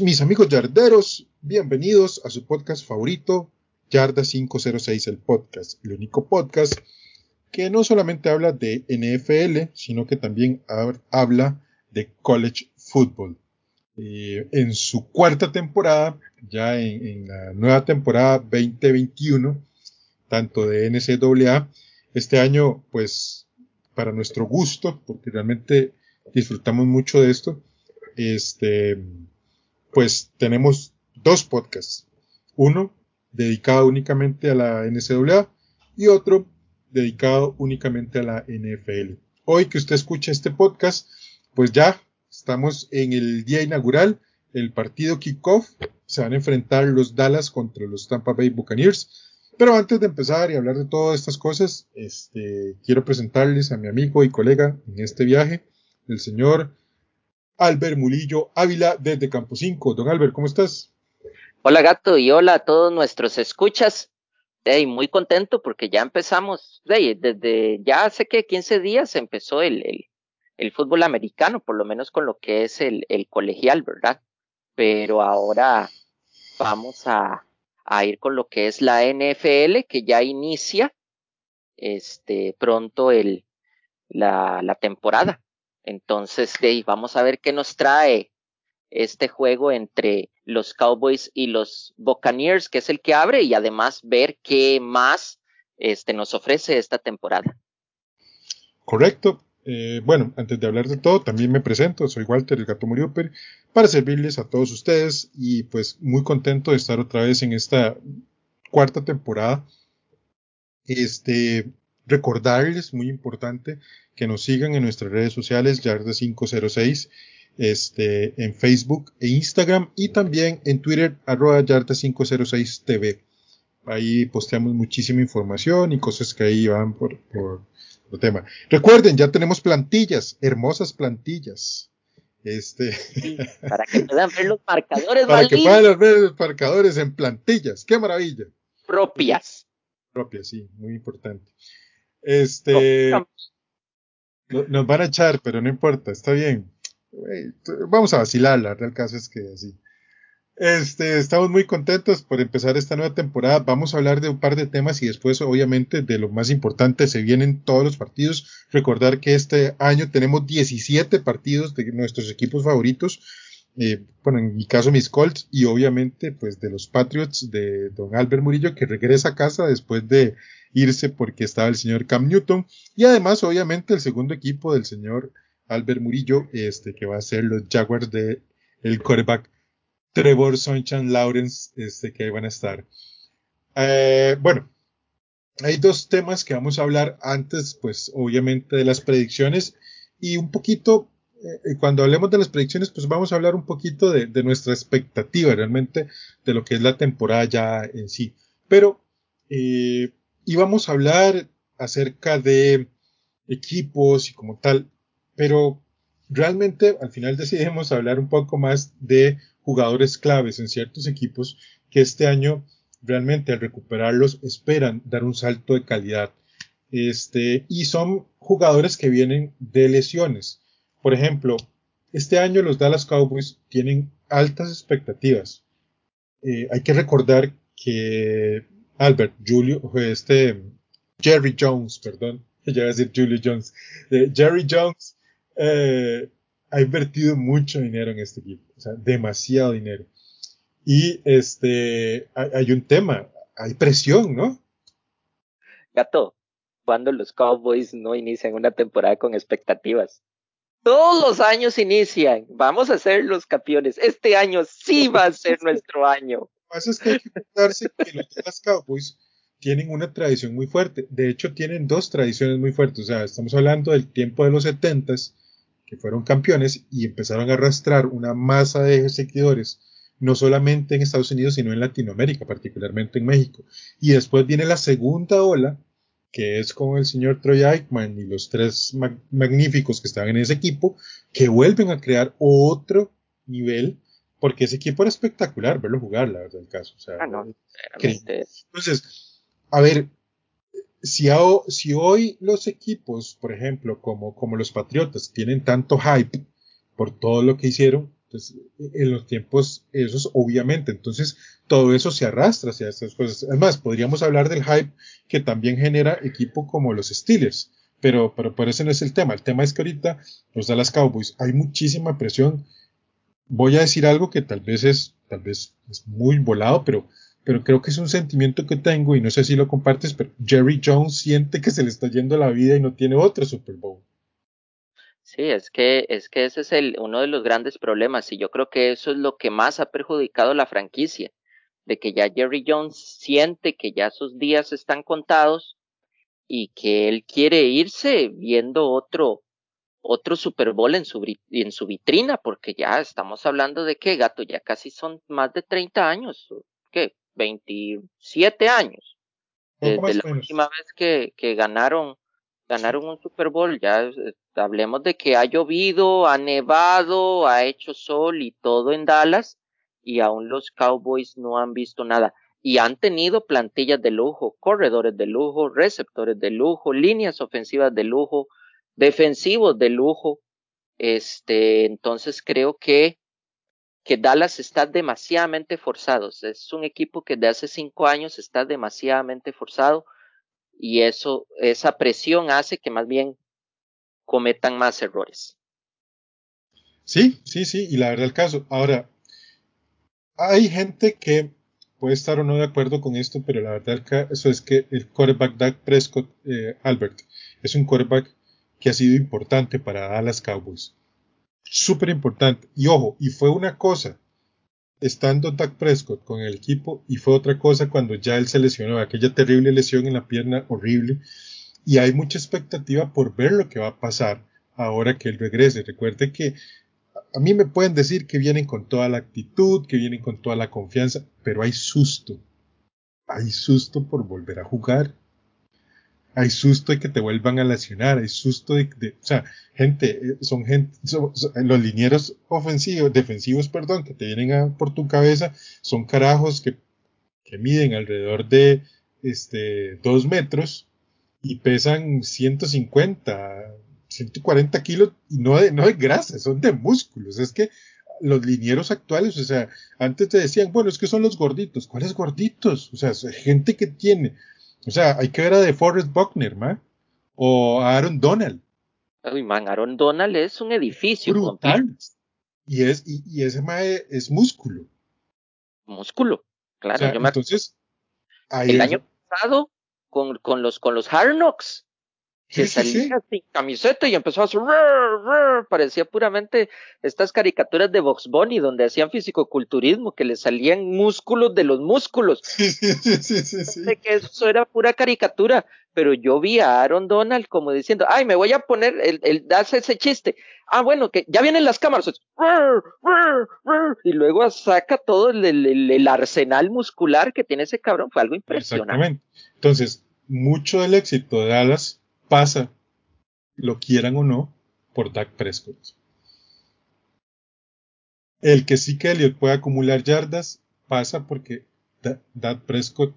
Mis amigos yarderos. Bienvenidos a su podcast favorito, Yarda 506, el podcast. El único podcast que no solamente habla de NFL, sino que también habla de college football. Eh, en su cuarta temporada, ya en, la nueva temporada 2021, tanto de NCAA, este año, pues, para nuestro gusto, porque realmente disfrutamos mucho de esto, este, pues tenemos dos podcasts. Uno dedicado únicamente a la NCAA y otro dedicado únicamente a la NFL. Hoy que usted escucha este podcast, pues ya estamos en el día inaugural, el partido kickoff. Se van a enfrentar los Dallas contra los Tampa Bay Buccaneers. Pero antes de empezar y hablar de todas estas cosas, este, quiero presentarles a mi amigo y colega en este viaje, el señor Albert Mulillo Ávila desde Campo 5. Don Albert, ¿cómo estás? Hola gato y hola a todos nuestros escuchas. Hey, muy contento porque ya empezamos, hey, desde ya hace que 15 días empezó el, el, fútbol americano, por lo menos con lo que es el, el colegial, ¿verdad? Pero ahora vamos a, a ir con lo que es la NFL, que ya inicia este pronto el, la, la temporada. Entonces, vamos a ver qué nos trae este juego entre los Cowboys y los Buccaneers, que es el que abre, y además ver qué más este, nos ofrece esta temporada. Correcto. Eh, bueno, antes de hablar de todo, también me presento, soy Walter el Gato Muriuper, para servirles a todos ustedes y pues muy contento de estar otra vez en esta cuarta temporada. Este, recordarles, muy importante, que nos sigan en nuestras redes sociales, Yarda506, este, en Facebook e Instagram y también en Twitter, arroba Yarda506TV. Ahí posteamos muchísima información y cosas que ahí van por, por, el tema. Recuerden, ya tenemos plantillas, hermosas plantillas. Este. Sí, para que puedan ver los marcadores, Para que puedan ver los marcadores en plantillas. ¡Qué maravilla! Propias. Propias, sí, muy importante. Este. Nos van a echar, pero no importa, está bien. Vamos a vacilar, la verdad, el caso es que así. Este, estamos muy contentos por empezar esta nueva temporada. Vamos a hablar de un par de temas y después, obviamente, de lo más importante, se vienen todos los partidos. Recordar que este año tenemos 17 partidos de nuestros equipos favoritos. Eh, bueno, en mi caso, mis Colts y obviamente, pues, de los Patriots de Don Albert Murillo, que regresa a casa después de irse porque estaba el señor Cam Newton. Y además, obviamente, el segundo equipo del señor Albert Murillo, este, que va a ser los Jaguars de el quarterback Trevor Sunshine Lawrence, este, que ahí van a estar. Eh, bueno, hay dos temas que vamos a hablar antes, pues obviamente de las predicciones y un poquito, eh, cuando hablemos de las predicciones, pues vamos a hablar un poquito de, de, nuestra expectativa realmente de lo que es la temporada ya en sí. Pero eh, íbamos a hablar acerca de equipos y como tal, pero realmente al final decidimos hablar un poco más de jugadores claves en ciertos equipos que este año realmente al recuperarlos esperan dar un salto de calidad. Este, y son jugadores que vienen de lesiones. Por ejemplo, este año los Dallas Cowboys tienen altas expectativas. Eh, hay que recordar que Albert, Julio, este, Jerry Jones, perdón, ya a decir Julio Jones, eh, Jerry Jones eh, ha invertido mucho dinero en este equipo, o sea, demasiado dinero. Y este, hay, hay un tema, hay presión, ¿no? Gato, cuando los Cowboys no inician una temporada con expectativas. Todos los años inician, vamos a ser los campeones. Este año sí va a ser nuestro año. Pasa es que hay que contarse que los Dallas Cowboys tienen una tradición muy fuerte. De hecho, tienen dos tradiciones muy fuertes. O sea, estamos hablando del tiempo de los setentas, que fueron campeones y empezaron a arrastrar una masa de seguidores no solamente en Estados Unidos, sino en Latinoamérica, particularmente en México. Y después viene la segunda ola, que es con el señor Troy Aikman y los tres magníficos que estaban en ese equipo, que vuelven a crear otro nivel, porque ese equipo era espectacular verlo jugar, la verdad, el caso. O sea, ah, Entonces, a ver, si, si, hoy los equipos, por ejemplo, como, como los Patriotas, tienen tanto hype por todo lo que hicieron, pues en los tiempos esos, obviamente, entonces todo eso se arrastra hacia estas cosas. Además, podríamos hablar del hype que también genera equipo como los Steelers, pero, pero por eso no es el tema. El tema es que ahorita los Dallas Cowboys hay muchísima presión. Voy a decir algo que tal vez es, tal vez es muy volado, pero pero creo que es un sentimiento que tengo y no sé si lo compartes, pero Jerry Jones siente que se le está yendo la vida y no tiene otro Super Bowl. Sí, es que, es que ese es el, uno de los grandes problemas y yo creo que eso es lo que más ha perjudicado la franquicia, de que ya Jerry Jones siente que ya sus días están contados y que él quiere irse viendo otro, otro Super Bowl en su, en su vitrina, porque ya estamos hablando de que, gato, ya casi son más de 30 años, ¿qué? 27 años. Desde la última vez que, que ganaron, ganaron un Super Bowl, ya eh, hablemos de que ha llovido, ha nevado, ha hecho sol y todo en Dallas, y aún los Cowboys no han visto nada. Y han tenido plantillas de lujo, corredores de lujo, receptores de lujo, líneas ofensivas de lujo, defensivos de lujo. Este, entonces creo que que Dallas está demasiadamente forzado. Es un equipo que de hace cinco años está demasiadamente forzado y eso, esa presión hace que más bien cometan más errores. Sí, sí, sí, y la verdad el caso. Ahora, hay gente que puede estar o no de acuerdo con esto, pero la verdad el caso es que el quarterback Doug Prescott, eh, Albert, es un quarterback que ha sido importante para Dallas Cowboys súper importante. Y ojo, y fue una cosa estando Doug Prescott con el equipo y fue otra cosa cuando ya él se lesionó, aquella terrible lesión en la pierna horrible. Y hay mucha expectativa por ver lo que va a pasar ahora que él regrese. Recuerde que a mí me pueden decir que vienen con toda la actitud, que vienen con toda la confianza, pero hay susto. Hay susto por volver a jugar hay susto de que te vuelvan a lesionar, hay susto de, o sea, gente, eh, son gente, los linieros ofensivos, defensivos, perdón, que te vienen por tu cabeza, son carajos que, que miden alrededor de, este, dos metros y pesan 150, 140 kilos y no de, no de grasa, son de músculos, es que los linieros actuales, o sea, antes te decían, bueno, es que son los gorditos, ¿cuáles gorditos? O sea, gente que tiene o sea, hay que ver a de Forrest Buckner, ¿ma? O a Aaron Donald. Uy, man, Aaron Donald es un edificio. Brutal. Y, es, y, ese mae es músculo. Músculo, claro. yo me entonces, el año pasado, con, con, los, con los Hard Knocks, que salía sin camiseta y empezó a hacer parecía puramente estas caricaturas de Vox Bunny donde hacían fisicoculturismo que le salían músculos de los músculos. Sí, sí, sí, sí, que eso era pura caricatura pero yo vi a Aaron Donald como diciendo ay me voy a poner el, el darse ese chiste ah bueno que ya vienen las cámaras y luego saca todo el, el arsenal muscular que tiene ese cabrón. Fue algo impresionante. Exactamente. Entonces mucho del éxito de Dallas pasa, lo quieran o no, por Dak Prescott. El que sí que Elliot puede acumular yardas pasa porque Dak Prescott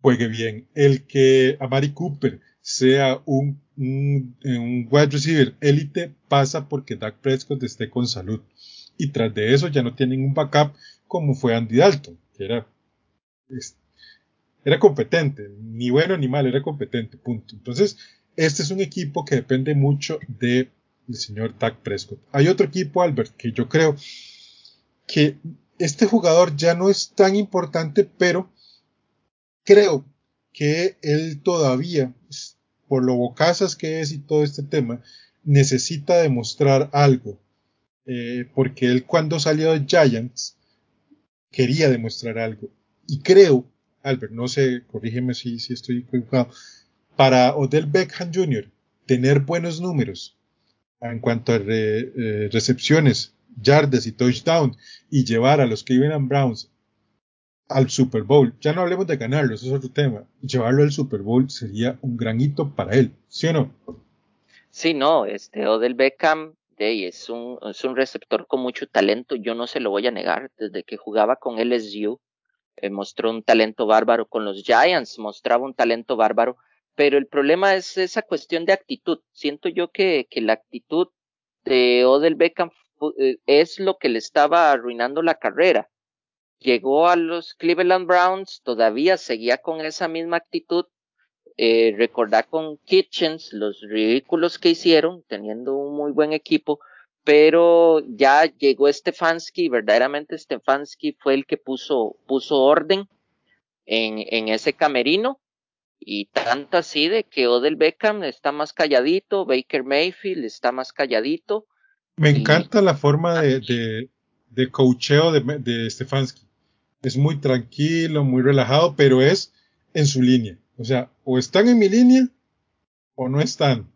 juegue bien. El que Amari Cooper sea un, un, wide receiver élite pasa porque Dak Prescott esté con salud. Y tras de eso ya no tienen un backup como fue Andy Dalton, que era era competente, ni bueno ni malo, era competente, punto. Entonces, este es un equipo que depende mucho del señor Dak Prescott. Hay otro equipo, Albert, que yo creo que este jugador ya no es tan importante, pero creo que él todavía, por lo bocazas que es y todo este tema, necesita demostrar algo. Eh, porque él cuando salió de Giants quería demostrar algo. Y creo, Albert, no sé, corrígeme si, si estoy equivocado, para Odell Beckham Jr. tener buenos números en cuanto a eh, recepciones yardas y touchdown y llevar a los Cleveland Browns al Super Bowl, ya no hablemos de ganarlo, eso es otro tema, llevarlo al Super Bowl sería un gran hito para él, ¿sí o no? Sí, no, este Odell Beckham es un, es un receptor con mucho talento, yo no se lo voy a negar, desde que jugaba con LSU, eh, mostró un talento bárbaro con los Giants, mostraba un talento bárbaro, pero el problema es esa cuestión de actitud. Siento yo que, la actitud de Odell Beckham eh, es lo que le estaba arruinando la carrera. Llegó a los Cleveland Browns, todavía seguía con esa misma actitud. Eh, recordar con Kitchens los ridículos que hicieron, teniendo un muy buen equipo, pero ya llegó Stefanski, verdaderamente Stefanski fue el que puso, orden en, en ese camerino y tanto así de que Odell Beckham está más calladito, Baker Mayfield está más calladito. Me encanta la forma de, de, de coacheo de, de Stefanski. Es muy tranquilo, muy relajado, pero es en su línea. O sea, o están en mi línea o no están.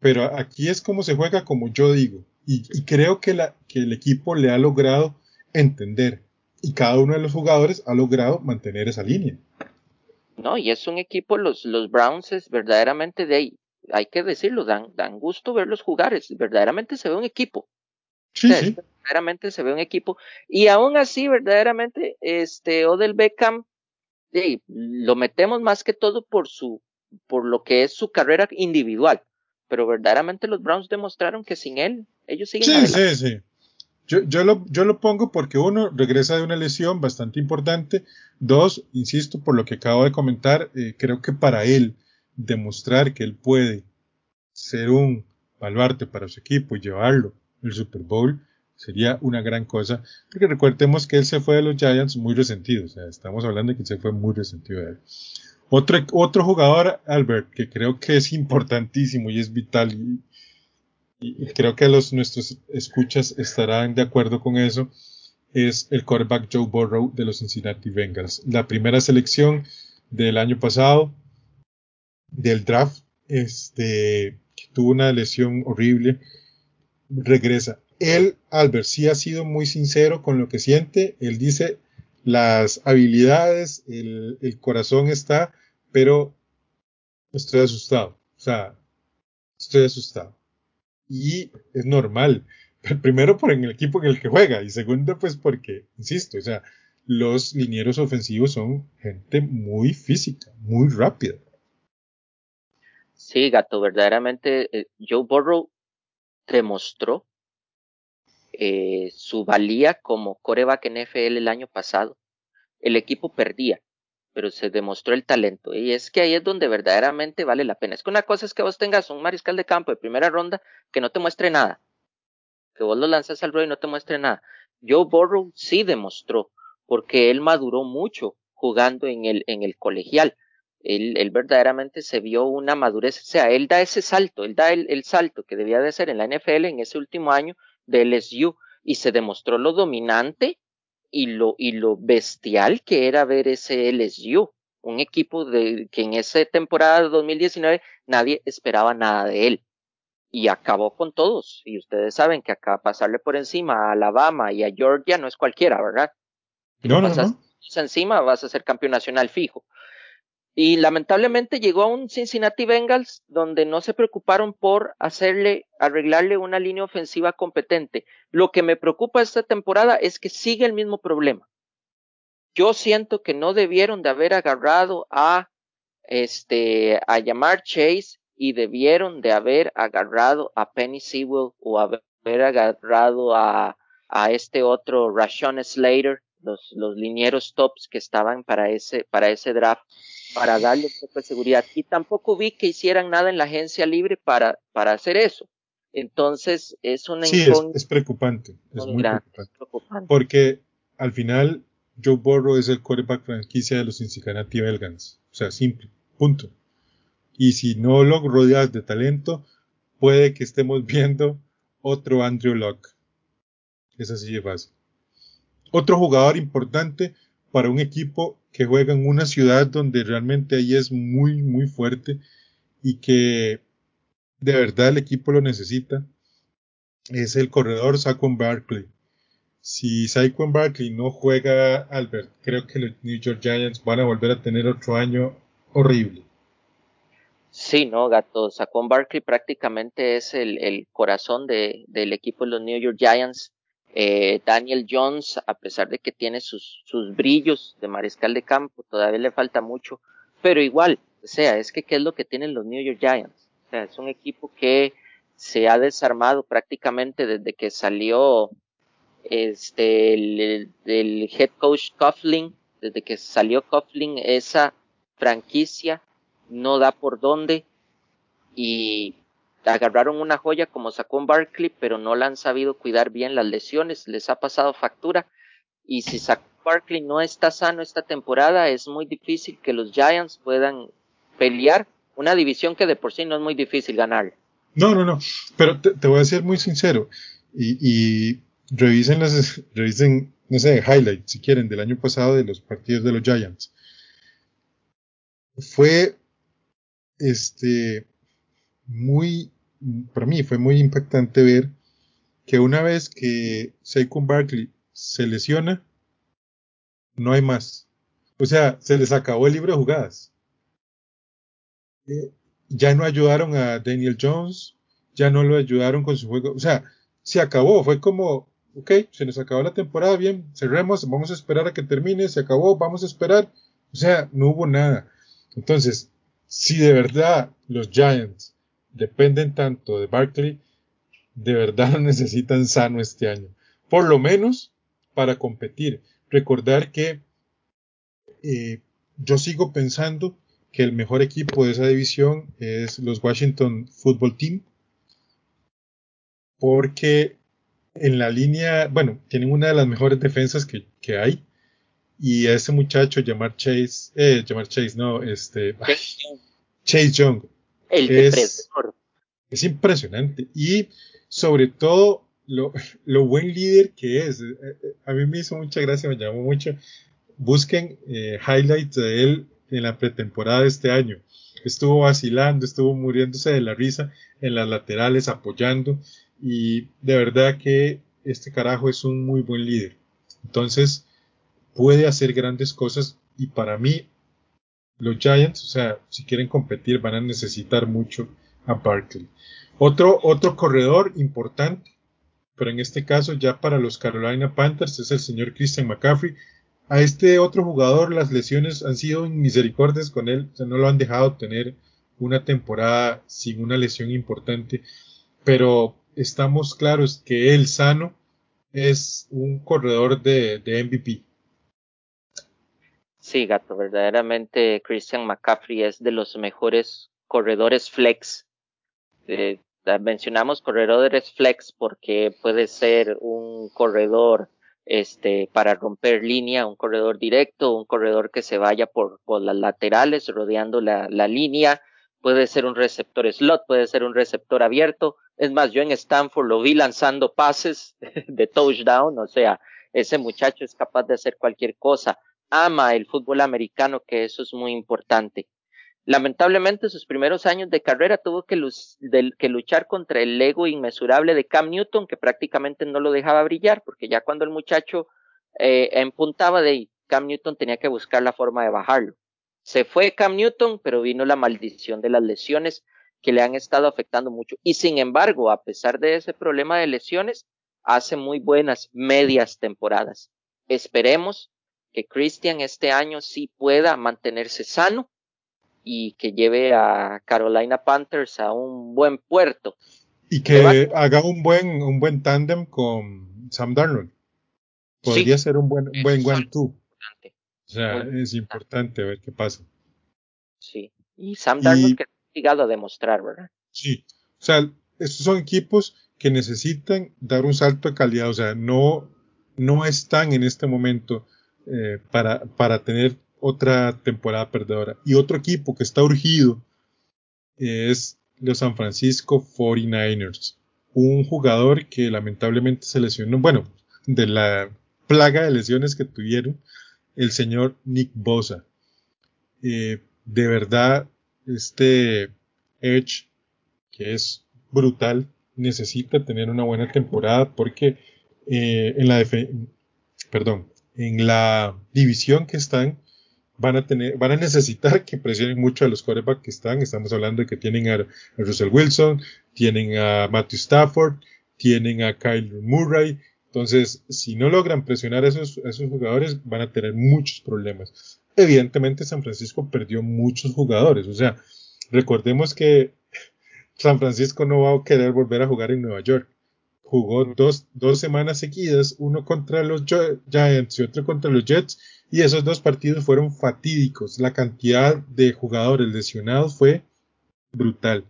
Pero aquí es como se juega como yo digo. Y, y creo que, la, que el equipo le ha logrado entender. Y cada uno de los jugadores ha logrado mantener esa línea. No, y es un equipo, los, los Browns es verdaderamente de ahí, hay que decirlo, dan, dan gusto verlos jugar, es, verdaderamente se ve un equipo. Sí, sí. Verdaderamente se ve un equipo. Y aún así, verdaderamente, este, Odell Beckham, sí, lo metemos más que todo por su, por lo que es su carrera individual. Pero verdaderamente los Browns demostraron que sin él, ellos siguen Sí, adelante. sí, sí. Yo, yo, lo, yo lo pongo porque uno regresa de una lesión bastante importante. Dos, insisto, por lo que acabo de comentar, eh, creo que para él demostrar que él puede ser un baluarte para su equipo y llevarlo al Super Bowl sería una gran cosa. Porque recordemos que él se fue de los Giants muy resentido. O sea, estamos hablando de que se fue muy resentido de él. Otro, otro jugador, Albert, que creo que es importantísimo y es vital y creo que los nuestros escuchas estarán de acuerdo con eso, es el quarterback Joe Burrow de los Cincinnati Bengals. La primera selección del año pasado del draft, este, tuvo una lesión horrible, regresa. Él, Albert, sí ha sido muy sincero con lo que siente. Él dice las habilidades, el, el corazón está, pero estoy asustado. O sea, estoy asustado y es normal. Primero por en el equipo en el que juega y segundo pues porque, insisto, o sea, los linieros ofensivos son gente muy física, muy rápida. Sí, gato, verdaderamente eh, Joe Burrow demostró eh, su valía como coreback NFL el año pasado. El equipo perdía, pero se demostró el talento. Y es que ahí es donde verdaderamente vale la pena. Es que una cosa es que vos tengas un mariscal de campo de primera ronda que no te muestre nada. Que vos lo lanzas al ruedo y no te muestre nada. Joe Burrow sí demostró, porque él maduró mucho jugando en el, en el colegial. Él, él verdaderamente se vio una madurez, o sea, él da ese salto, él da el, el salto que debía de hacer en la NFL en ese último año de LSU y se demostró lo dominante y lo, y lo bestial que era ver ese LSU, un equipo de, que en esa temporada de 2019 nadie esperaba nada de él. Y acabó con todos. Y ustedes saben que acá pasarle por encima a Alabama y a Georgia no es cualquiera, ¿verdad? Si No, no, pasas no. encima vas a ser campeón nacional fijo. Y lamentablemente llegó a un Cincinnati Bengals donde no se preocuparon por hacerle, arreglarle una línea ofensiva competente. Lo que me preocupa esta temporada es que sigue el mismo problema. Yo siento que no debieron de haber agarrado a, este, a llamar Chase y debieron de haber agarrado a Penny Sewell o haber agarrado a, a este otro Rashon Slater, los, los linieros tops que estaban para ese, para ese draft para darle un poco de seguridad. Y tampoco vi que hicieran nada en la agencia libre para, para hacer eso. Entonces, es una Sí, es, preocupante. Es muy muy grande, preocupante. preocupante. Porque al final Joe Burrow es el quarterback franquicia de los Cincinnati Bengals. O sea, simple. Punto. Y si no lo rodeas de talento, puede que estemos viendo otro Andrew Locke. Es así de fácil. Otro jugador importante para un equipo que juega en una ciudad donde realmente ahí es muy, muy fuerte y que de verdad el equipo lo necesita, es el corredor Saquon Barkley. Si Saquon Barkley no juega, Albert, creo que los New York Giants van a volver a tener otro año horrible. Sí, no, gato. Saquon Barkley prácticamente es el, corazón del equipo de los New York Giants. Eh, Daniel Jones, a pesar de que tiene sus, sus brillos de mariscal de campo, todavía le falta mucho. Pero igual, o sea, es que ¿qué es lo que tienen los New York Giants? O sea, es un equipo que se ha desarmado prácticamente desde que salió este el, head coach Coughlin, desde que salió Coughlin, esa franquicia no da por dónde y agarraron una joya como sacó un Barkley, pero no la han sabido cuidar bien las lesiones, les ha pasado factura y si Barkley no está sano esta temporada, es muy difícil que los Giants puedan pelear una división que de por sí no es muy difícil ganar. No, no, no, pero te, voy a ser muy sincero y, y revisen, las, revisen, no sé, highlights si quieren del año pasado de los partidos de los Giants. Fue, este, muy, para mí fue muy impactante ver que una vez que Saquon Barkley se lesiona, no hay más. O sea, se les acabó el libro de jugadas. Eh, ya no ayudaron a Daniel Jones, ya no lo ayudaron con su juego. O sea, se acabó. Fue como, ok, se nos acabó la temporada, bien, cerremos, vamos a esperar a que termine, se acabó, vamos a esperar. O sea, no hubo nada. Entonces, si de verdad los Giants dependen tanto de Barkley, de verdad lo necesitan sano este año. Por lo menos para competir. Recordar que eh, yo sigo pensando que el mejor equipo de esa división es los Washington Football Team. Porque en la línea, bueno, tienen una de las mejores defensas que, que hay. Y a ese muchacho, llamar Chase, eh, llamar Chase, no, este, Chase Young. El es, es impresionante. Y sobre todo, lo, lo, buen líder que es. Eh, eh, a mí me hizo mucha gracia, me llamó mucho. Busquen eh, highlights de él en la pretemporada de este año. Estuvo vacilando, estuvo muriéndose de la risa en las laterales, apoyando. Y de verdad que este carajo es un muy buen líder. Entonces, puede hacer grandes cosas. Y para mí, los Giants, o sea, si quieren competir, van a necesitar mucho a Barkley. Otro, otro corredor importante, pero en este caso ya para los Carolina Panthers, es el señor Christian McCaffrey. A este otro jugador las lesiones han sido misericordias con él, o sea, no lo han dejado tener una temporada sin una lesión importante, pero estamos claros que él sano es un corredor de, de MVP. Sí, gato, verdaderamente Christian McCaffrey es de los mejores corredores flex. Eh, mencionamos corredores flex porque puede ser un corredor este, para romper línea, un corredor directo, un corredor que se vaya por, las laterales rodeando la, la línea, puede ser un receptor slot, puede ser un receptor abierto. Es más, yo en Stanford lo vi lanzando pases de touchdown, o sea, ese muchacho es capaz de hacer cualquier cosa. Ama el fútbol americano, que eso es muy importante. Lamentablemente, sus primeros años de carrera tuvo que, luchar contra el ego inmesurable de Cam Newton, que prácticamente no lo dejaba brillar, porque ya cuando el muchacho eh, empuntaba de Cam Newton tenía que buscar la forma de bajarlo. Se fue Cam Newton, pero vino la maldición de las lesiones que le han estado afectando mucho. Y sin embargo, a pesar de ese problema de lesiones, hace muy buenas medias temporadas. Esperemos que Christian este año sí pueda mantenerse sano y que lleve a Carolina Panthers a un buen puerto. Y que haga un buen, un buen tándem con Sam Darnold. Podría ser un buen, buen one-two. O sea, es importante ver qué pasa. Sí. Y Sam Darnold que ha llegado a demostrar, ¿verdad? Sí. O sea, estos son equipos que necesitan dar un salto de calidad. O sea, no, no están en este momento eh, para, para tener otra temporada perdedora. Y otro equipo que está urgido es los San Francisco 49ers. Un jugador que lamentablemente se lesionó, bueno, de la plaga de lesiones que tuvieron, el señor Nick Bosa. Eh, de verdad, este Edge, que es brutal, necesita tener una buena temporada porque eh, en la perdón, en la división que están van a tener, van a necesitar que presionen mucho a los quarterbacks que están. Estamos hablando de que tienen a, Russell Wilson, tienen a Matthew Stafford, tienen a Kyle Murray. Entonces, si no logran presionar a esos, a esos jugadores, van a tener muchos problemas. Evidentemente, San Francisco perdió muchos jugadores. O sea, recordemos que San Francisco no va a querer volver a jugar en Nueva York. Jugó dos, dos semanas seguidas, uno contra los Giants y otro contra los Jets, y esos dos partidos fueron fatídicos. La cantidad de jugadores lesionados fue brutal.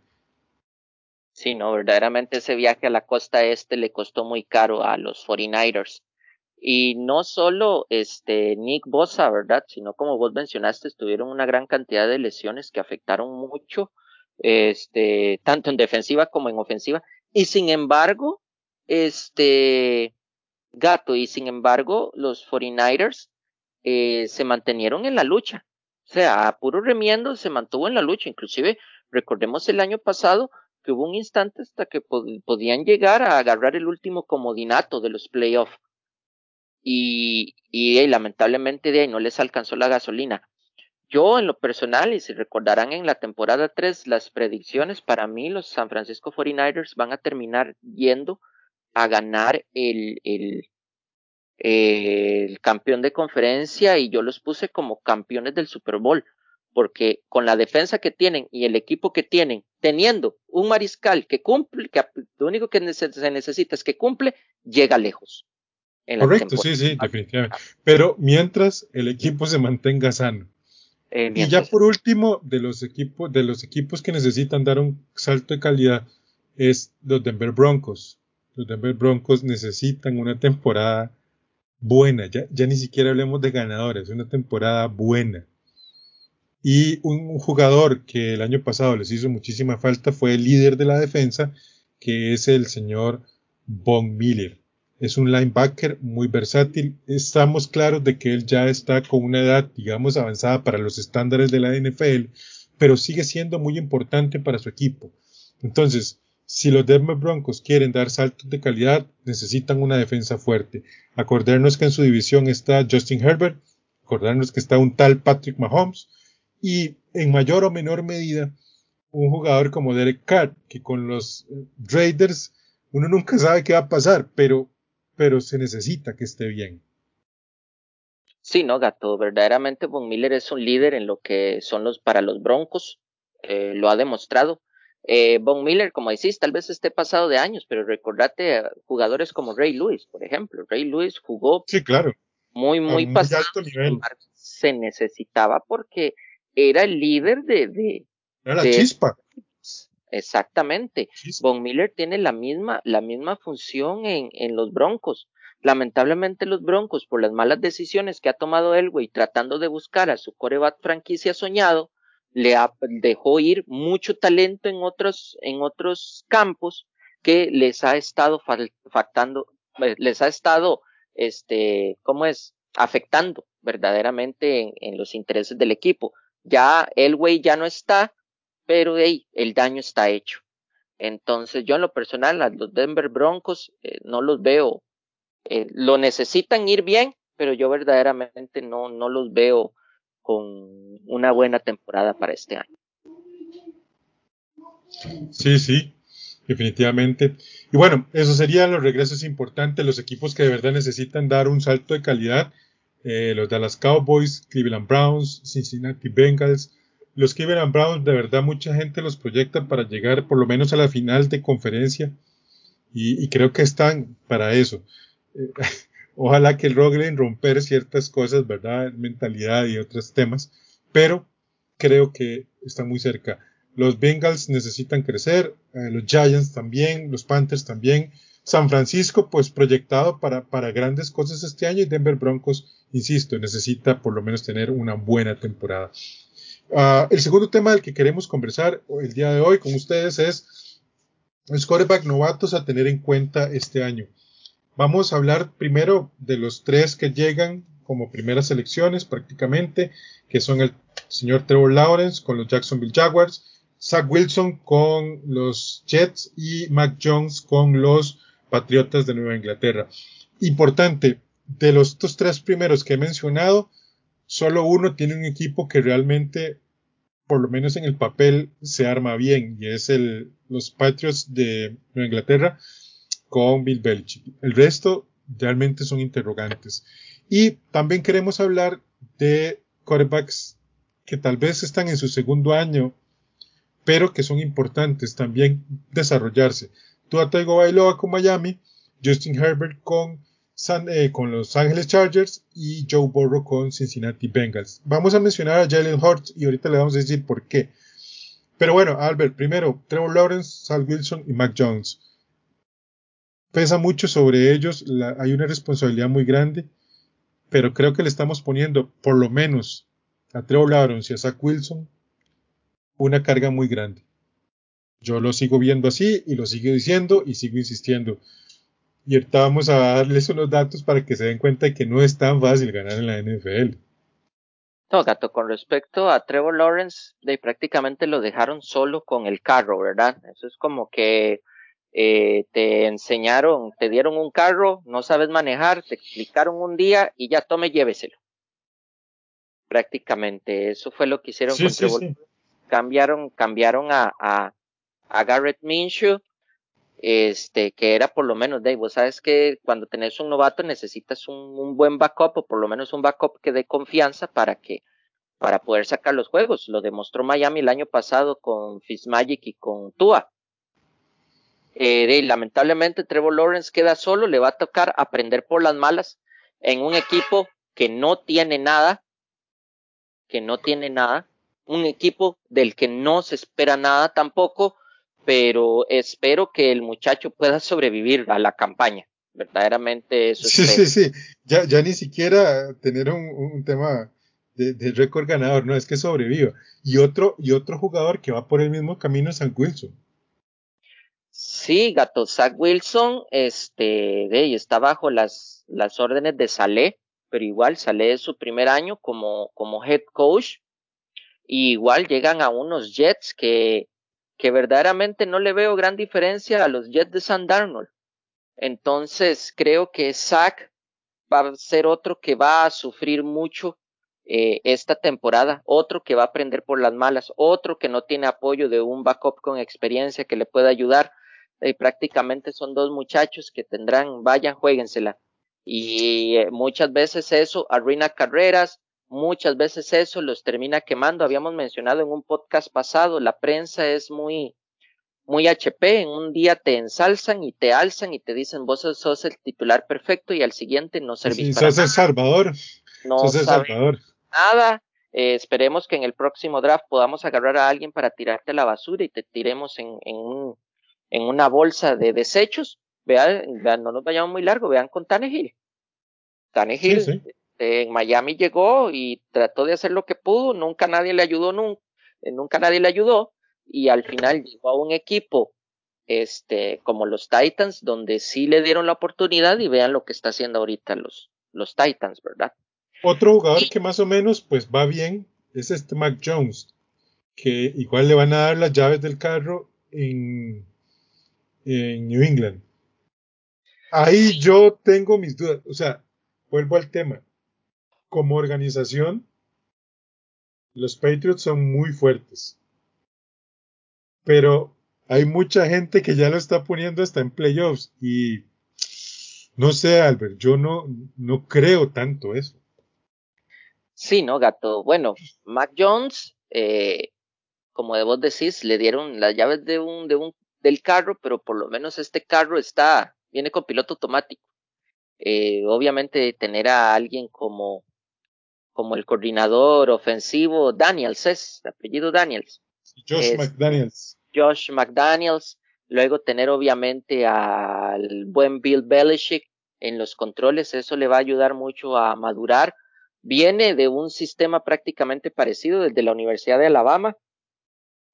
Sí, no, verdaderamente ese viaje a la costa este le costó muy caro a los 49ers. Y no solo este Nick Bosa, ¿verdad? Sino como vos mencionaste, tuvieron una gran cantidad de lesiones que afectaron mucho, este, tanto en defensiva como en ofensiva. Y sin embargo, este, gato, y sin embargo, los 49ers eh, se mantenieron en la lucha. O sea, a puro remiendo se mantuvo en la lucha. Inclusive, recordemos el año pasado que hubo un instante hasta que podían llegar a agarrar el último comodinato de los playoffs. Y, y, lamentablemente de ahí no les alcanzó la gasolina. Yo en lo personal, y si recordarán en la temporada 3 las predicciones, para mí los San Francisco 49ers van a terminar yendo a ganar el, el, el campeón de conferencia y yo los puse como campeones del Super Bowl, porque con la defensa que tienen y el equipo que tienen, teniendo un mariscal que cumple, que lo único que se necesita es que cumple, llega lejos. Correcto, sí, sí, definitivamente. Pero mientras el equipo se mantenga sano. Eh, y ya por último, de los equipos, de los equipos que necesitan dar un salto de calidad, es los Denver Broncos. Los Denver Broncos necesitan una temporada buena, ya, ni siquiera hablemos de ganadores, una temporada buena. Y un jugador que el año pasado les hizo muchísima falta fue el líder de la defensa, que es el señor Von Miller. Es un linebacker muy versátil. Estamos claros de que él ya está con una edad, digamos, avanzada para los estándares de la NFL, pero sigue siendo muy importante para su equipo. Entonces, si los Denver Broncos quieren dar saltos de calidad, necesitan una defensa fuerte. Acordarnos que en su división está Justin Herbert, acordarnos que está un tal Patrick Mahomes y en mayor o menor medida un jugador como Derek Carr, que con los eh, Raiders uno nunca sabe qué va a pasar, pero, pero se necesita que esté bien. Sí, no, gato, verdaderamente Von Miller es un líder en lo que son los para los Broncos, eh, lo ha demostrado. Eh, Von Miller, como decís, tal vez esté pasado de años, pero recordate a jugadores como Ray Lewis, por ejemplo. Ray Lewis jugó sí, claro. muy, muy pasado. Se necesitaba porque era el líder de. de era la chispa. Exactamente. Von Miller tiene la misma, la misma función en, en los Broncos. Lamentablemente los Broncos, por las malas decisiones que ha tomado Elway tratando de buscar a su coreback franquicia soñado, le dejó ir mucho talento en otros, en otros campos que les ha estado eh, les ha estado, este, ¿cómo es? Afectando verdaderamente en, los intereses del equipo. Ya Elway ya no está, pero hey, el daño está hecho. Entonces yo en lo personal a los Denver Broncos eh, no los veo, eh, lo necesitan ir bien, pero yo verdaderamente no, no los veo con una buena temporada para este año. Sí, sí, definitivamente. Y bueno, eso serían los regresos importantes, los equipos que de verdad necesitan dar un salto de calidad. Eh, los Dallas Cowboys, Cleveland Browns, Cincinnati Bengals. Los Cleveland Browns, de verdad, mucha gente los proyecta para llegar por lo menos a la final de conferencia. Y, creo que están para eso. Eh, Ojalá que logren romper ciertas cosas, ¿verdad? Mentalidad y otros temas, pero creo que está muy cerca. Los Bengals necesitan crecer, eh, los Giants también, los Panthers también. San Francisco, pues proyectado para, para grandes cosas este año y Denver Broncos, insisto, necesita por lo menos tener una buena temporada. Ah, el segundo tema del que queremos conversar el día de hoy con ustedes es los quarterback novatos a tener en cuenta este año. Vamos a hablar primero de los tres que llegan como primeras selecciones prácticamente, que son el señor Trevor Lawrence con los Jacksonville Jaguars, Zach Wilson con los Jets y Mac Jones con los Patriotas de Nueva Inglaterra. Importante, de los estos tres primeros que he mencionado, solo uno tiene un equipo que realmente, por lo menos en el papel, se arma bien y es el, los Patriots de Nueva Inglaterra con Bill Belichick. El resto realmente son interrogantes. Y también queremos hablar de quarterbacks que tal vez están en su segundo año, pero que son importantes también desarrollarse. Tua Bailoa con Miami, Justin Herbert con, eh, con Los Ángeles Chargers y Joe Burrow con Cincinnati Bengals. Vamos a mencionar a Jalen Hurts y ahorita le vamos a decir por qué. Pero bueno, Albert, primero, Trevor Lawrence, Sal Wilson y Mac Jones. Pesa mucho sobre ellos, hay una responsabilidad muy grande, pero creo que le estamos poniendo, por lo menos, a Trevor Lawrence y a Zach Wilson, una carga muy grande. Yo lo sigo viendo así y lo sigo diciendo y sigo insistiendo. Y ahorita vamos a darles unos datos para que se den cuenta de que no es tan fácil ganar en la NFL. No, gato, con respecto a Trevor Lawrence, de prácticamente lo dejaron solo con el carro, ¿verdad? Eso es como que eh, te enseñaron, te dieron un carro, no sabes manejar, te explicaron un día y ya tome, lléveselo. Prácticamente, eso fue lo que hicieron con. Cambiaron, cambiaron a, a, a Garrett Minshew, este, que era por lo menos, Dave, vos sabes que cuando tenés un novato necesitas un, un, buen backup o por lo menos un backup que dé confianza para que, para poder sacar los juegos. Lo demostró Miami el año pasado con Fitzmagic y con Tua. Eh, lamentablemente Trevor Lawrence queda solo, le va a tocar aprender por las malas en un equipo que no tiene nada, que no tiene nada, un equipo del que no se espera nada tampoco, pero espero que el muchacho pueda sobrevivir a la campaña. Verdaderamente eso Sí, sí, sí. Ya, ya ni siquiera tener un, un tema de, de, récord ganador, no, es que sobreviva. Y otro, y otro jugador que va por el mismo camino es San Wilson. Sí, gato, Zach Wilson, este, de, está bajo las, las órdenes de Saleh, pero igual Saleh es su primer año como, como head coach. Y igual llegan a unos Jets que, que verdaderamente no le veo gran diferencia a los Jets de San Darnold. Entonces creo que Zach va a ser otro que va a sufrir mucho eh, esta temporada, otro que va a aprender por las malas, otro que no tiene apoyo de un backup con experiencia que le pueda ayudar. Y prácticamente son dos muchachos que tendrán, vayan, jueguensela. Y eh, muchas veces eso arruina carreras, muchas veces eso los termina quemando. Habíamos mencionado en un podcast pasado, la prensa es muy, muy HP. En un día te ensalzan y te alzan y te dicen vos sos el titular perfecto y al siguiente no servís sí, sos el Salvador. No sos el Salvador. Nada. Eh, esperemos que en el próximo draft podamos agarrar a alguien para tirarte a la basura y te tiremos en, en, un, en una bolsa de desechos. Vean, vean, no nos vayamos muy largo, vean con Tannehill. Tannehill sí, sí en Miami llegó y trató de hacer lo que pudo, nunca nadie le ayudó, nunca, nunca nadie le ayudó, y al final llegó a un equipo este, como los Titans, donde sí le dieron la oportunidad y vean lo que está haciendo ahorita los, los Titans, ¿verdad? Otro jugador y, que más o menos pues va bien es este Mac Jones, que igual le van a dar las llaves del carro en, en New England. Ahí yo tengo mis dudas, o sea, vuelvo al tema como organización, los Patriots son muy fuertes. Pero hay mucha gente que ya lo está poniendo hasta en playoffs y no sé, Albert, yo no, no creo tanto eso. Sí, no, gato. Bueno, Mac Jones, eh, como de vos decís, le dieron las llaves de un, de un, del carro, pero por lo menos este carro está, viene con piloto automático. Eh, obviamente tener a alguien como como el coordinador ofensivo Daniels, es el apellido Daniels. Josh McDaniels. Josh McDaniels. Luego tener obviamente al buen Bill Belichick en los controles, eso le va a ayudar mucho a madurar. Viene de un sistema prácticamente parecido desde la Universidad de Alabama.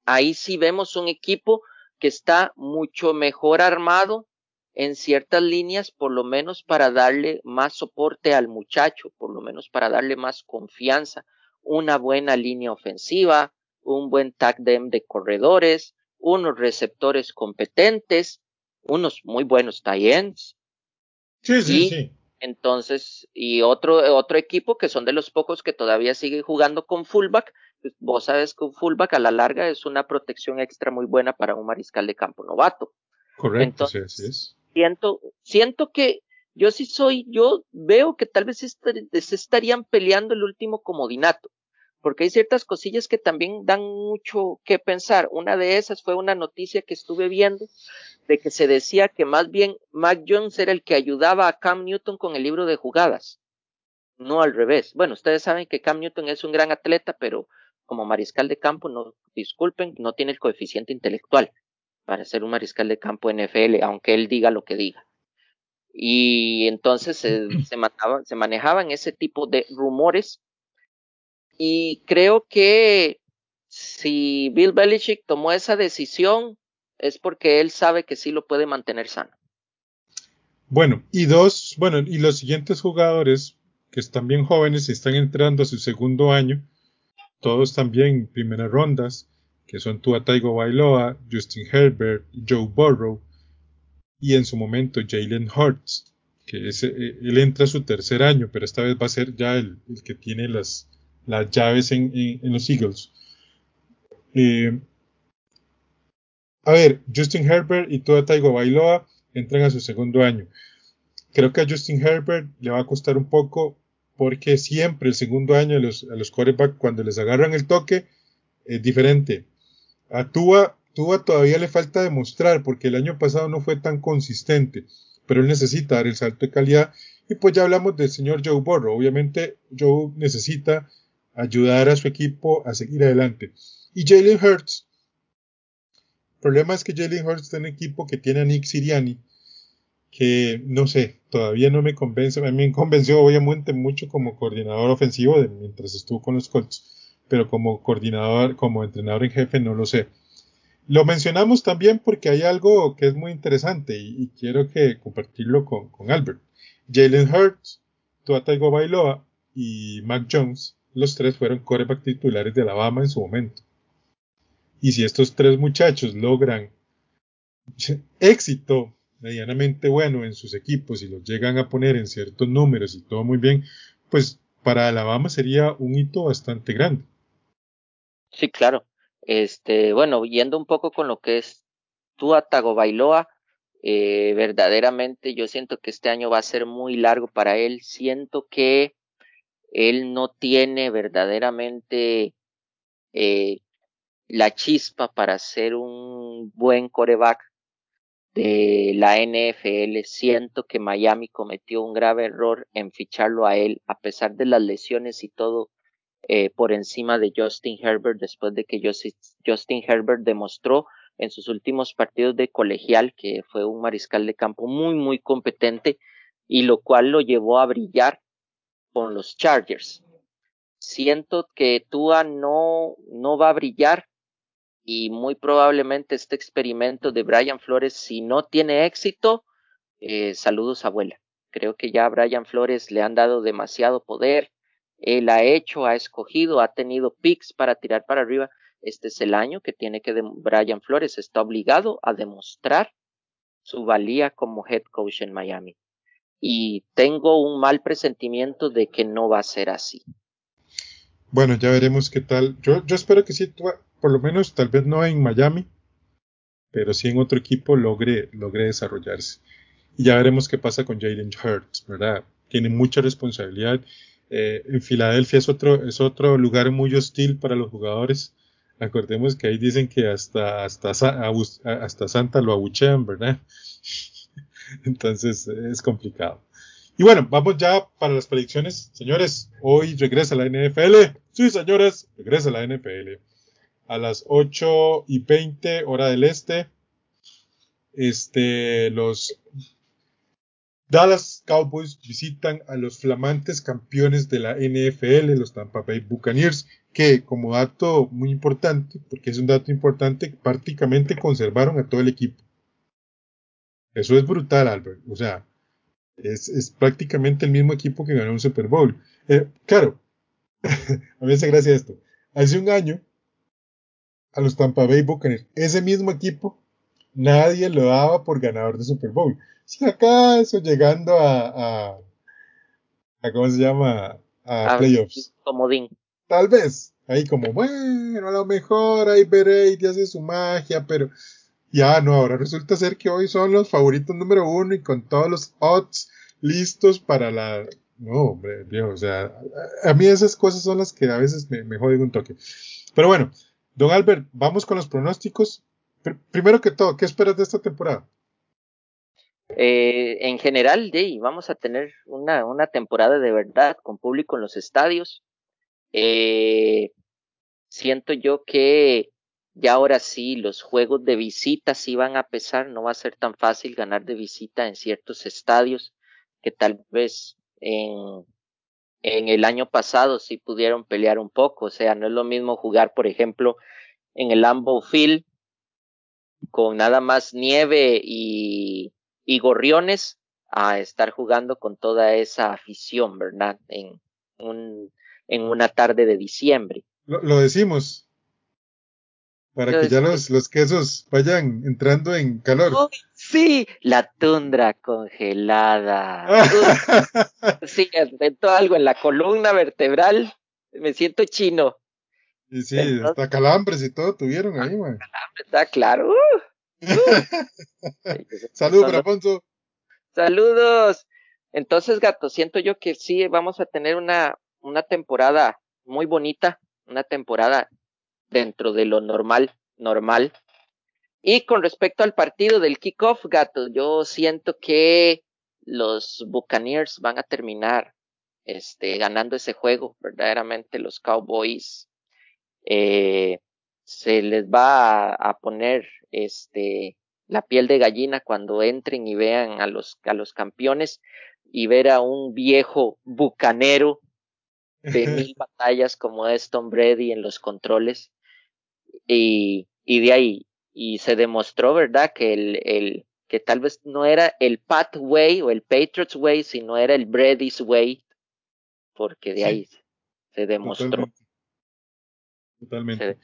Ahí sí vemos un equipo que está mucho mejor armado, en ciertas líneas, por lo menos para darle más soporte al muchacho, por lo menos para darle más confianza, una buena línea ofensiva, un buen tandem de corredores, unos receptores competentes, unos muy buenos tight Sí, sí, sí. Entonces, y otro, otro equipo que son de los pocos que todavía sigue jugando con fullback. Pues, vos sabes que un fullback a la larga es una protección extra muy buena para un mariscal de campo novato. Correcto, sí, así es. Siento, siento que yo sí soy, yo veo que tal vez se estarían peleando el último comodinato porque hay ciertas cosillas que también dan mucho que pensar. Una de esas fue una noticia que estuve viendo de que se decía que más bien Mac Jones era el que ayudaba a Cam Newton con el libro de jugadas, no al revés. Bueno, ustedes saben que Cam Newton es un gran atleta, pero como mariscal de campo, no disculpen, no tiene el coeficiente intelectual para ser un mariscal de campo NFL, aunque él diga lo que diga. Y entonces se, se, se manejaban ese tipo de rumores y creo que si Bill Belichick tomó esa decisión es porque él sabe que sí lo puede mantener sano. Bueno, y dos, bueno, y los siguientes jugadores que están bien jóvenes y están entrando a su segundo año, todos también primeras rondas, que son Tua Taigo Bailoa, Justin Herbert, Joe Burrow y en su momento Jalen Hurts, que eh, él entra a su tercer año, pero esta vez va a ser ya el, que tiene las, llaves en, los Eagles. Eh, a ver, Justin Herbert y toda Taigo Bailoa entran a su segundo año. Creo que a Justin Herbert le va a costar un poco porque siempre el segundo año a los, a los quarterbacks cuando les agarran el toque es diferente. A Tua, Tua todavía le falta demostrar porque el año pasado no fue tan consistente, pero él necesita dar el salto de calidad y pues ya hablamos del señor Joe Burrow. Obviamente Joe necesita ayudar a su equipo a seguir adelante. Y Jalen Hurts, el problema es que Jalen Hurts es un equipo que tiene a Nick Siriani, que no sé, todavía no me convence, a mí me convenció obviamente mucho como coordinador ofensivo de, mientras estuvo con los Colts, pero como coordinador, como entrenador en jefe no lo sé. Lo mencionamos también porque hay algo que es muy interesante y, quiero que compartirlo con, con Albert. Jalen Hurts, Tua Bailoa y Mac Jones los tres fueron coreback titulares de Alabama en su momento. Y si estos tres muchachos logran éxito medianamente bueno en sus equipos y los llegan a poner en ciertos números y todo muy bien, pues para Alabama sería un hito bastante grande. Sí, claro. Este, bueno, yendo un poco con lo que es Tua Tagovailoa, eh, verdaderamente yo siento que este año va a ser muy largo para él. Siento que él no tiene verdaderamente eh, la chispa para ser un buen coreback de la NFL. Siento que Miami cometió un grave error en ficharlo a él, a pesar de las lesiones y todo, eh, por encima de Justin Herbert, después de que Justin Herbert demostró en sus últimos partidos de colegial que fue un mariscal de campo muy, muy competente y lo cual lo llevó a brillar con los Chargers. Siento que Tua no, no va a brillar y muy probablemente este experimento de Brian Flores, si no tiene éxito, eh, saludos abuela. Creo que ya a Brian Flores le han dado demasiado poder. Él ha hecho, ha escogido, ha tenido picks para tirar para arriba. Este es el año que tiene que Brian Flores está obligado a demostrar su valía como head coach en Miami y tengo un mal presentimiento de que no va a ser así. Bueno, ya veremos qué tal. Yo, yo espero que sí, por lo menos tal vez no en Miami, pero sí en otro equipo logre, logre desarrollarse. Y ya veremos qué pasa con Jalen Hurts, ¿verdad? Tiene mucha responsabilidad. Eh, en Filadelfia es otro, es otro lugar muy hostil para los jugadores. Acordemos que ahí dicen que hasta, hasta, hasta Santa lo abuchean, ¿verdad? Entonces es complicado. Y bueno, vamos ya para las predicciones. Señores, hoy regresa la NFL. Sí, señores, regresa la NFL. A las 8 y 20 hora del este. Este, los Dallas Cowboys visitan a los flamantes campeones de la NFL, los Tampa Bay Buccaneers, que como dato muy importante, porque es un dato importante, prácticamente conservaron a todo el equipo. Eso es brutal, Albert. O sea, es, prácticamente el mismo equipo que ganó un Super Bowl. Eh, claro, a mí me hace gracia esto. Hace un año, a los Tampa Bay Buccaneers. Ese mismo equipo, nadie lo daba por ganador de Super Bowl. Si acaso llegando a, a, a ¿cómo se llama? A, playoffs. Comodín. Tal vez. Ahí como, bueno, a lo mejor ahí y hace su magia, pero ya no, ahora resulta ser que hoy son los favoritos número uno y con todos los odds listos para la... No, hombre, viejo, o sea, a, mí esas cosas son las que a veces me, me joden un toque. Pero bueno, don Albert, vamos con los pronósticos. primero que todo, ¿qué esperas de esta temporada? Eh, en general, Jay, vamos a tener una, una temporada de verdad con público en los estadios. Eh, siento yo que ya ahora sí los juegos de visita sí van a pesar, no va a ser tan fácil ganar de visita en ciertos estadios que tal vez en, en el año pasado sí pudieron pelear un poco, o sea, no es lo mismo jugar, por ejemplo, en el Lambeau Field con nada más nieve y, gorriones a estar jugando con toda esa afición, ¿verdad? En un en una tarde de diciembre. Lo, decimos. Para que ya los, los quesos vayan entrando en calor. sí, la tundra congelada. sí, siento algo en la columna vertebral. Me siento chino. Y sí, hasta calambres y todo tuvieron ahí, man. Calambres, está claro. Saludos, Alfonso. Saludos. Entonces, gato, siento yo que sí vamos a tener una, una temporada muy bonita, una temporada dentro de lo normal, normal. Y con respecto al partido del kickoff, gato, yo siento que los Buccaneers van a terminar este, ganando ese juego. Verdaderamente los Cowboys eh, se les va a, a, poner este, la piel de gallina cuando entren y vean a los, a los campeones y ver a un viejo bucanero de mil batallas como es Tom Brady en los controles. Y, y de ahí, y se demostró, ¿verdad? Que el, el, que tal vez no era el Pat Way o el Patriots Way, sino era el Brady's Way, porque de ahí se demostró. Totalmente.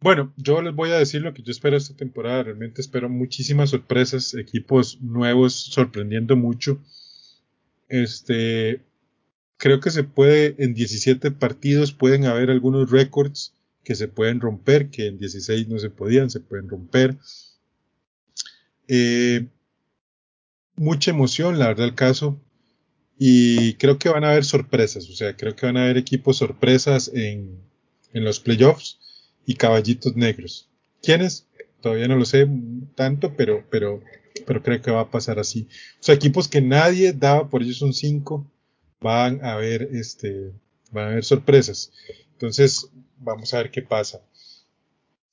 Bueno, yo les voy a decir lo que yo espero esta temporada. Realmente espero muchísimas sorpresas, equipos nuevos sorprendiendo mucho. Este, creo que se puede, en 17 partidos pueden haber algunos récords que se pueden romper, que en 16 no se podían, se pueden romper. Eh, mucha emoción, la verdad, el caso. Y creo que van a haber sorpresas, o sea, creo que van a haber equipos sorpresas en, en los playoffs y caballitos negros. ¿Quiénes? Todavía no lo sé tanto, pero, pero, pero creo que va a pasar así. O sea, equipos que nadie daba por ellos un 5 van a haber, este, van a haber sorpresas. Entonces, vamos a ver qué pasa.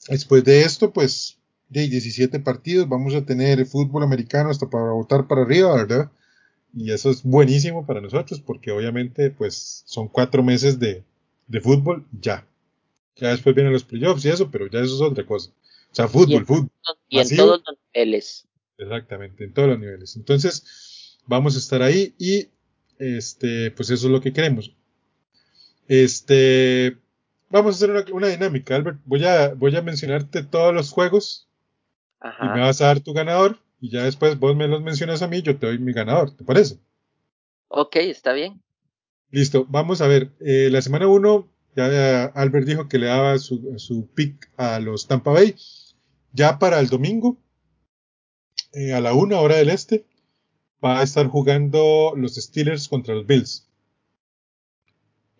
Después de esto, pues, de 17 partidos, vamos a tener fútbol americano hasta para votar para arriba, ¿verdad? Y eso es buenísimo para nosotros, porque obviamente, pues, son cuatro meses de, de fútbol ya. Ya después vienen los playoffs y eso, pero ya eso es otra cosa. O sea, fútbol, fútbol. Y en todos los niveles. Exactamente, en todos los niveles. Entonces, vamos a estar ahí y este, pues eso es lo que queremos. Este, vamos a hacer una, dinámica, Albert. Voy a, voy a mencionarte todos los juegos y me vas a dar tu ganador y ya después vos me los mencionas a mí, yo te doy mi ganador, ¿te parece? Ok, está bien. Listo, vamos a ver. Eh, la semana 1, ya Albert dijo que le daba su, su pick a los Tampa Bay. Ya para el domingo, eh, a la 1 hora del este, va a estar jugando los Steelers contra los Bills.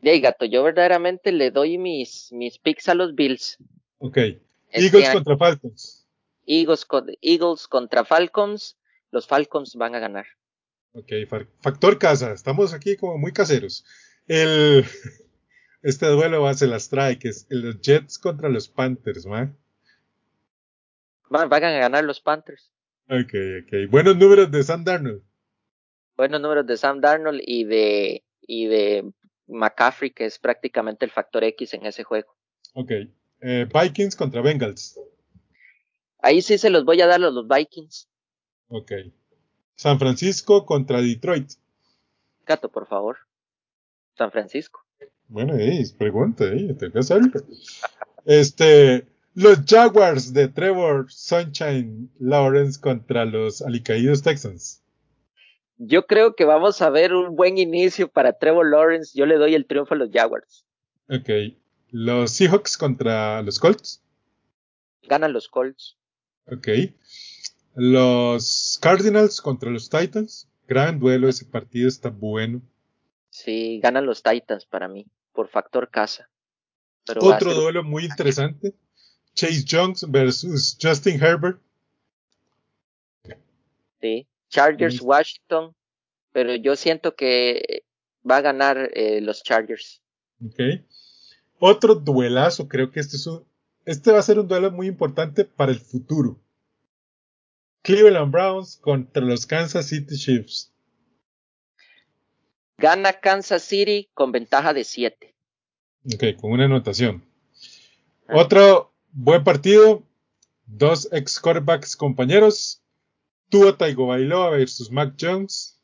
Hey, gato, yo verdaderamente le doy mis, mis picks a los Bills. Ok. Este Eagles contra Falcons. Eagles, contra Falcons. Los Falcons van a ganar. Ok, factor casa. Estamos aquí como muy caseros. El, este duelo va, se las trae, que es los Jets contra los Panthers, ¿va? Van, van a ganar los Panthers. Ok, ok. Buenos números de Sam Darnold buenos números de Sam Darnold y de, y de McCaffrey, que es prácticamente el factor X en ese juego. Ok. Eh, Vikings contra Bengals. Ahí sí se los voy a dar a los Vikings. Ok. San Francisco contra Detroit. Gato, por favor. San Francisco. Bueno, eh, pregunta, eh, te voy a hacer. Este, Los Jaguars de Trevor Sunshine Lawrence contra los alicaídos Texans. Yo creo que vamos a ver un buen inicio para Trevor Lawrence. Yo le doy el triunfo a los Jaguars. Ok. Los Seahawks contra los Colts. Ganan los Colts. Ok. Los Cardinals contra los Titans. Gran duelo, ese partido está bueno. Sí, ganan los Titans para mí, por factor casa. Otro duelo muy interesante. Chase Jones versus Justin Herbert. Sí, Chargers Washington, pero yo siento que va a ganar eh, los Chargers. Ok. Otro duelazo, creo que este es un, este va a ser un duelo muy importante para el futuro. Cleveland Browns contra los Kansas City Chiefs. Gana Kansas City con ventaja de 7. Ok, con una anotación. Ah. Otro Buen partido. Dos ex quarterbacks compañeros. Tua Tagovailoa versus Mac Jones.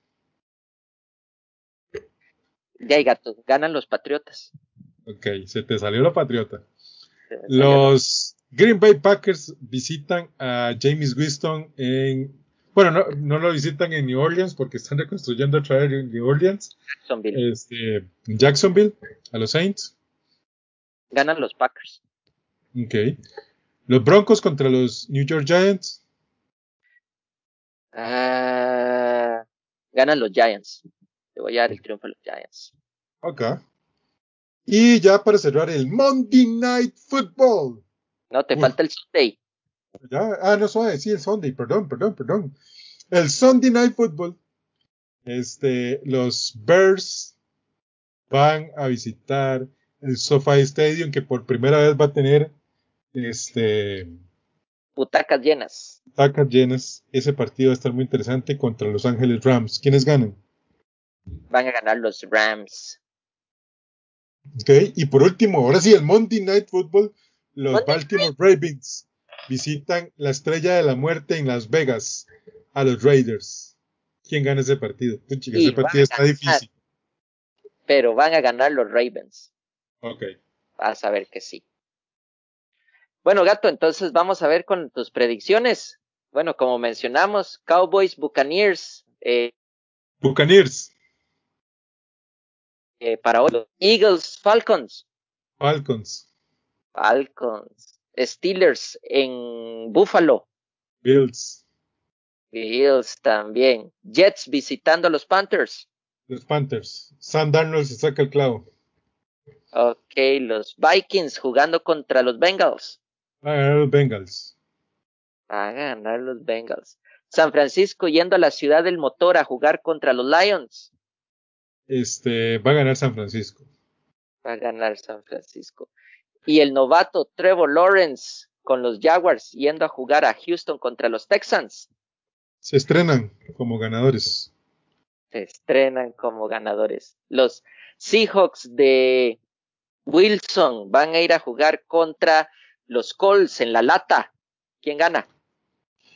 Ya hay gato. Ganan los Patriotas. Ok, se te salió la Patriota. Los Green Bay Packers visitan a James Winston en. Bueno, no, no, lo visitan en New Orleans porque están reconstruyendo otra vez en New Orleans. Jacksonville. Este, Jacksonville, a los Saints. Ganan los Packers. Ok. Los Broncos contra los New York Giants. Ah, ganan los Giants. Te voy a dar el triunfo a los Giants. Ok. Y ya para cerrar el Monday Night Football. No, te falta el Sunday. Ya, ah, no, sí, el Sunday, perdón, perdón, perdón. El Sunday Night Football. Este, los Bears van a visitar el SoFi Stadium que por primera vez va a tener este. Butacas llenas. Butacas llenas. Ese partido va a estar muy interesante contra Los Ángeles Rams. ¿Quiénes ganan? Van a ganar los Rams. Ok, y por último, ahora sí, el Monday Night Football. Los Baltimore Ravens visitan la estrella de la muerte en Las Vegas a los Raiders. ¿Quién gana ese partido? ese partido está difícil. Pero van a ganar los Ravens. Ok. Vas a ver que sí. Bueno, gato, entonces vamos a ver con tus predicciones. Bueno, como mencionamos, Cowboys, Buccaneers. Eh, Buccaneers. Eh, para hoy, Eagles, Falcons. Falcons. Falcons. Steelers en Buffalo. Bills. Bills también. Jets visitando a los Panthers. Los Panthers. Sam Darnold se saca el clavo. Ok, los Vikings jugando contra los Bengals. Va a ganar los Bengals. Va a ganar los Bengals. San Francisco yendo a la ciudad del motor a jugar contra los Lions. Este, va a ganar San Francisco. Va a ganar San Francisco. Y el novato Trevor Lawrence con los Jaguars yendo a jugar a Houston contra los Texans. Se estrenan como ganadores. Se estrenan como ganadores. Los Seahawks de Wilson van a ir a jugar contra los Colts en la lata. ¿Quién gana?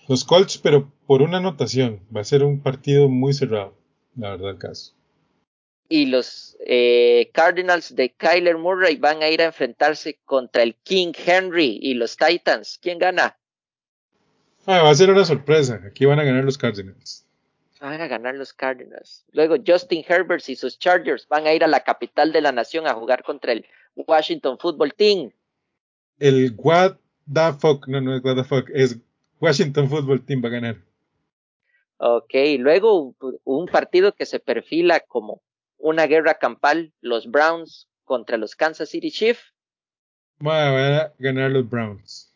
Los Colts, pero por una anotación. Va a ser un partido muy cerrado, la verdad, el caso. Y los eh, Cardinals de Kyler Murray van a ir a enfrentarse contra el King Henry y los Titans. ¿Quién gana? Ah, va a ser una sorpresa. Aquí van a ganar los Cardinals. Van a ganar los Cardinals. Luego Justin Herbert y sus Chargers van a ir a la capital de la nación a jugar contra el Washington Football Team el What the fuck, no, no es What the fuck, es Washington Football Team va a ganar. Ok, luego un partido que se perfila como una guerra campal, los Browns contra los Kansas City Chiefs. Van a ganar los Browns.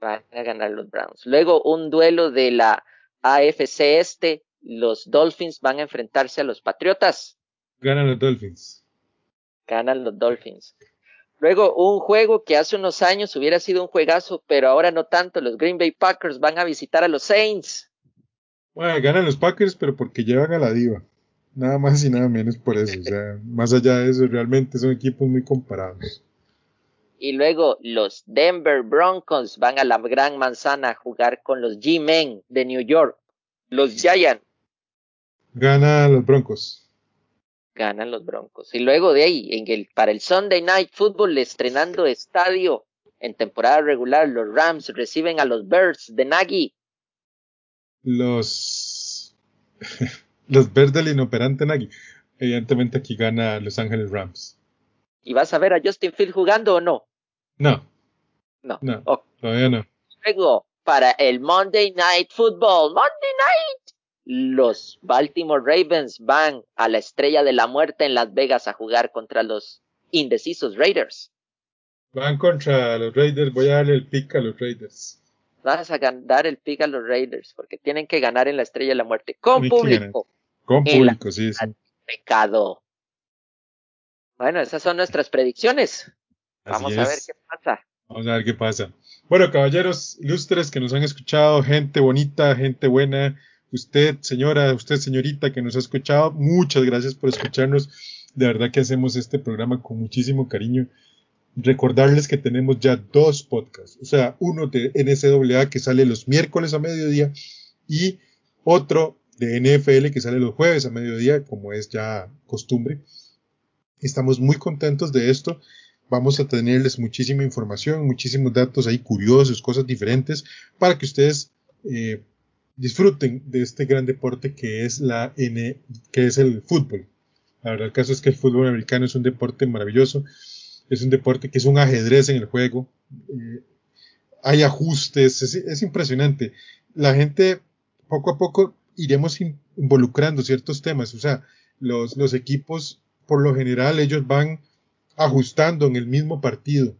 Van a ganar los Browns. Luego un duelo de la AFC Este, los Dolphins van a enfrentarse a los Patriotas. Ganan los Dolphins. Ganan los Dolphins. Luego, un juego que hace unos años hubiera sido un juegazo, pero ahora no tanto. Los Green Bay Packers van a visitar a los Saints. Bueno, ganan los Packers, pero porque llevan a la diva. Nada más y nada menos por eso. O sea, más allá de eso, realmente son equipos muy comparados. Y luego los Denver Broncos van a la Gran Manzana a jugar con los G-Men de New York. Los Giants. Ganan los Broncos ganan los Broncos. Y luego de ahí, en el, para el Sunday Night Football, estrenando estadio En temporada regular, los Rams reciben a los Bears de Nagy. Los, los Bears del inoperante Nagy. Evidentemente aquí gana Los Ángeles Rams. ¿Y vas a ver a Justin Field jugando o no? No. No. No. Todavía no. Luego, para el Monday Night Football. Monday Night. Los Baltimore Ravens van a la estrella de la muerte en Las Vegas a jugar contra los indecisos Raiders. Van contra los Raiders. Voy a darle el pick a los Raiders. Vas a dar el pick a los Raiders porque tienen que ganar en la estrella de la muerte con público. Con público, sí, sí. Pecado. Bueno, esas son nuestras predicciones. Vamos a ver qué pasa. Vamos a ver qué pasa. Bueno, caballeros ilustres que nos han escuchado, gente bonita, gente buena, usted, señora, usted, señorita, que nos ha escuchado, muchas gracias por escucharnos. De verdad que hacemos este programa con muchísimo cariño. Recordarles que tenemos ya dos podcasts, o sea, uno de NCAA que sale los miércoles a mediodía y otro de NFL que sale los jueves a mediodía, como es ya costumbre. Estamos muy contentos de esto. Vamos a tenerles muchísima información, muchísimos datos ahí curiosos, cosas diferentes, para que ustedes eh, disfruten de este gran deporte que es la N, que es el fútbol. La verdad, el caso es que el fútbol americano es un deporte maravilloso, es un deporte que es un ajedrez en el juego, eh, hay ajustes, es, impresionante. La gente poco a poco iremos involucrando ciertos temas, o sea, los, los equipos por lo general ellos van ajustando en el mismo partido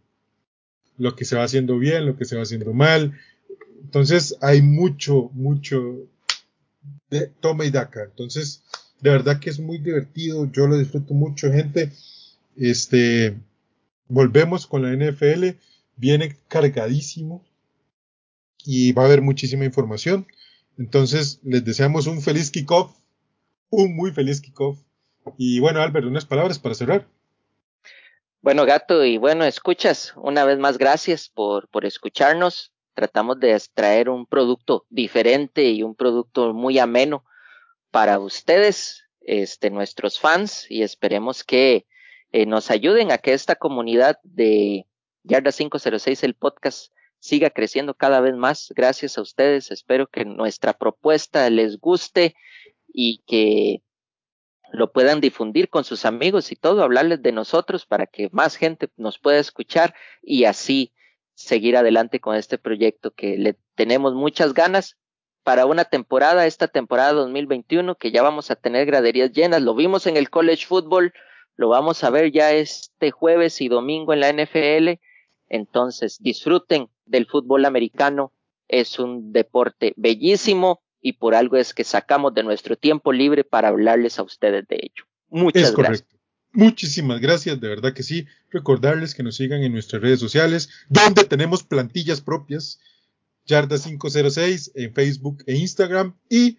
lo que se va haciendo bien, lo que se va haciendo mal. Entonces hay mucho, mucho de toma y daca. Entonces, de verdad que es muy divertido, yo lo disfruto mucho, gente. Este, volvemos con la NFL, viene cargadísimo y va a haber muchísima información. Entonces, les deseamos un feliz kickoff, un muy feliz kickoff y bueno, Albert, unas palabras para cerrar. Bueno, gato, y bueno, escuchas, una vez más gracias por, por escucharnos. Tratamos de extraer un producto diferente y un producto muy ameno para ustedes, este, nuestros fans, y esperemos que eh, nos ayuden a que esta comunidad de Yarda 506, el podcast, siga creciendo cada vez más. Gracias a ustedes. Espero que nuestra propuesta les guste y que lo puedan difundir con sus amigos y todo, hablarles de nosotros para que más gente nos pueda escuchar y así seguir adelante con este proyecto que le tenemos muchas ganas para una temporada, esta temporada 2021, que ya vamos a tener graderías llenas. Lo vimos en el college football, lo vamos a ver ya este jueves y domingo en la NFL. Entonces, disfruten del fútbol americano. Es un deporte bellísimo y por algo es que sacamos de nuestro tiempo libre para hablarles a ustedes de ello. Muchas es correcto. Muchísimas gracias, de verdad que sí. Recordarles que nos sigan en nuestras redes sociales, donde tenemos plantillas propias, Yarda506 en Facebook e Instagram y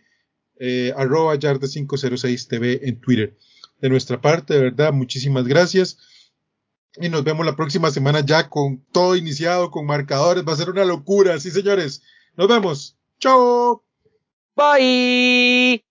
eh, arroba Yarda506 TV en Twitter. De nuestra parte, de verdad, muchísimas gracias. Y nos vemos la próxima semana ya con todo iniciado, con marcadores. Va a ser una locura, sí, señores. Nos vemos. Chao. Bye.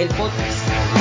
el podcast.